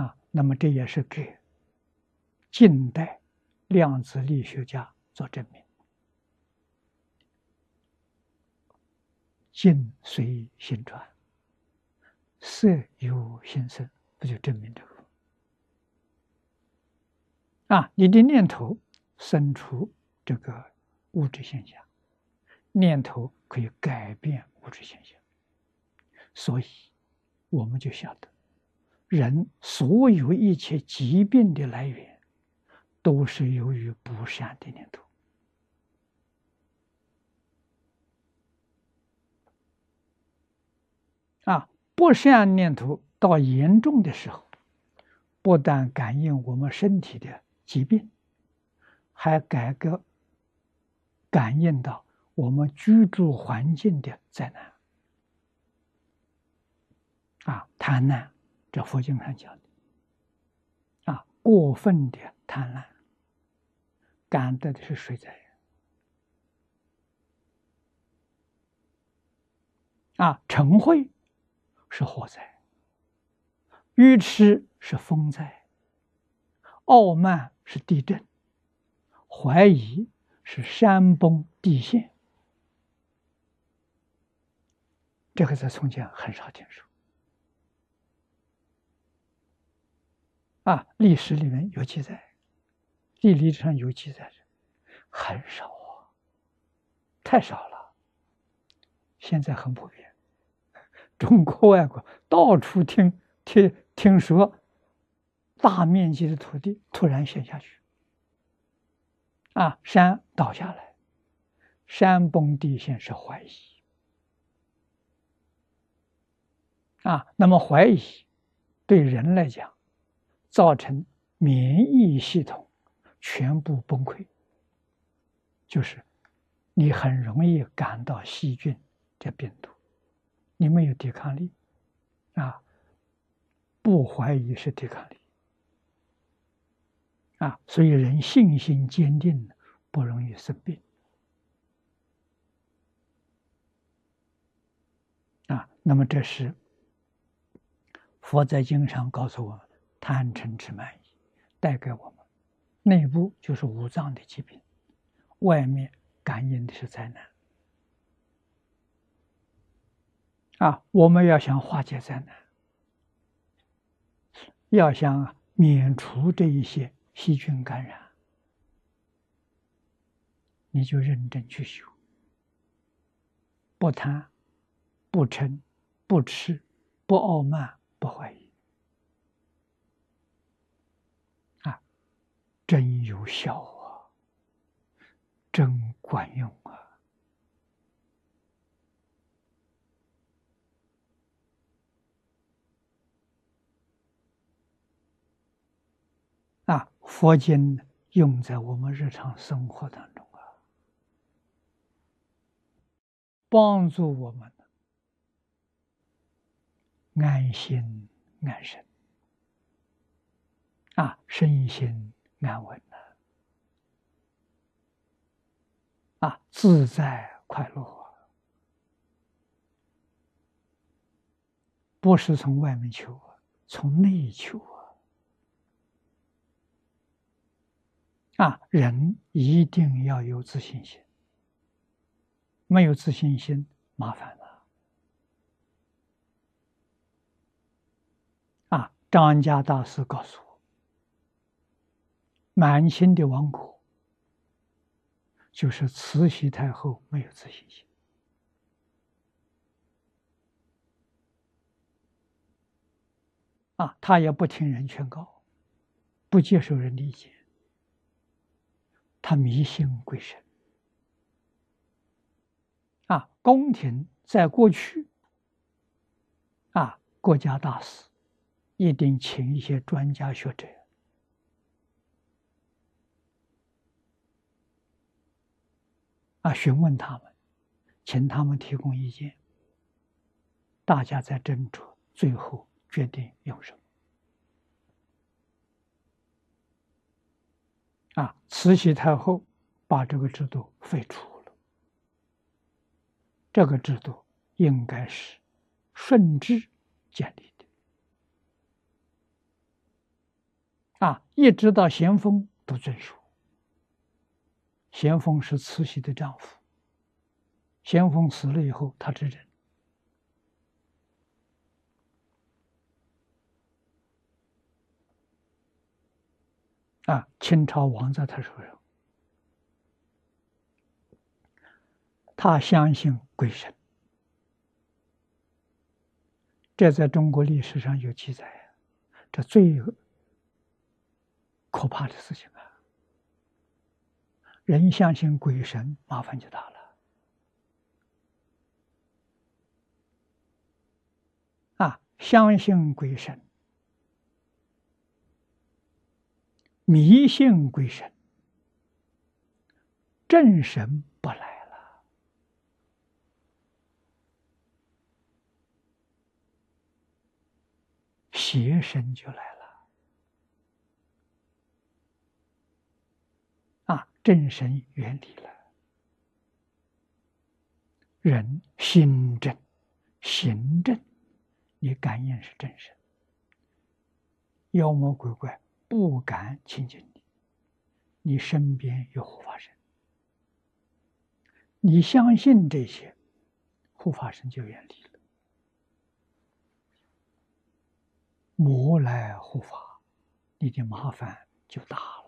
啊，那么这也是给近代量子力学家做证明。境随心转，色由心生，不就证明这个？啊，你的念头生出这个物质现象，念头可以改变物质现象，所以我们就晓得，人所有一切疾病的来源，都是由于不善的念头。啊，不善念头到严重的时候，不但感应我们身体的疾病，还改革感应到我们居住环境的灾难。啊，贪婪，这佛经上讲的，啊，过分的贪婪，感得的是水灾。啊，嗔恚。是火灾，愚痴是风灾，傲慢是地震，怀疑是山崩地陷。这个在从前很少听说，啊，历史里面有记载，地理上有记载，很少啊，太少了，现在很普遍。中国外国到处听听听说，大面积的土地突然陷下去，啊，山倒下来，山崩地陷是怀疑，啊，那么怀疑对人来讲，造成免疫系统全部崩溃，就是你很容易感到细菌这病毒。你没有抵抗力，啊，不怀疑是抵抗力，啊，所以人信心坚定，不容易生病，啊，那么这是佛在经上告诉我们，贪嗔痴慢疑带给我们内部就是五脏的疾病，外面感应的是灾难。啊，我们要想化解灾难，要想免除这一些细菌感染，你就认真去修，不贪，不嗔，不痴，不傲慢，不怀疑，啊，真有效啊，真管用啊。啊，佛经用在我们日常生活当中啊，帮助我们安心安神啊，身心安稳的啊，自在快乐，不是从外面求，从内求。啊，人一定要有自信心，没有自信心，麻烦了。啊，张家大师告诉我，满清的亡国就是慈禧太后没有自信心，啊，他也不听人劝告，不接受人理解。他迷信鬼神啊！宫廷在过去啊，国家大事一定请一些专家学者啊，询问他们，请他们提供意见，大家再斟酌，最后决定用什么。啊！慈禧太后把这个制度废除了。这个制度应该是顺治建立的。啊，一直到咸丰都遵守。咸丰是慈禧的丈夫。咸丰死了以后，他执政。啊，清朝亡在他手上。他相信鬼神，这在中国历史上有记载。这最可怕的事情啊！人相信鬼神，麻烦就大了。啊，相信鬼神。迷信鬼神，正神不来了，邪神就来了。啊，正神远离了，人心正、行正，你感应是正神，妖魔鬼怪。不敢亲近你，你身边有护法神，你相信这些，护法神就远离了。魔来护法，你的麻烦就大了。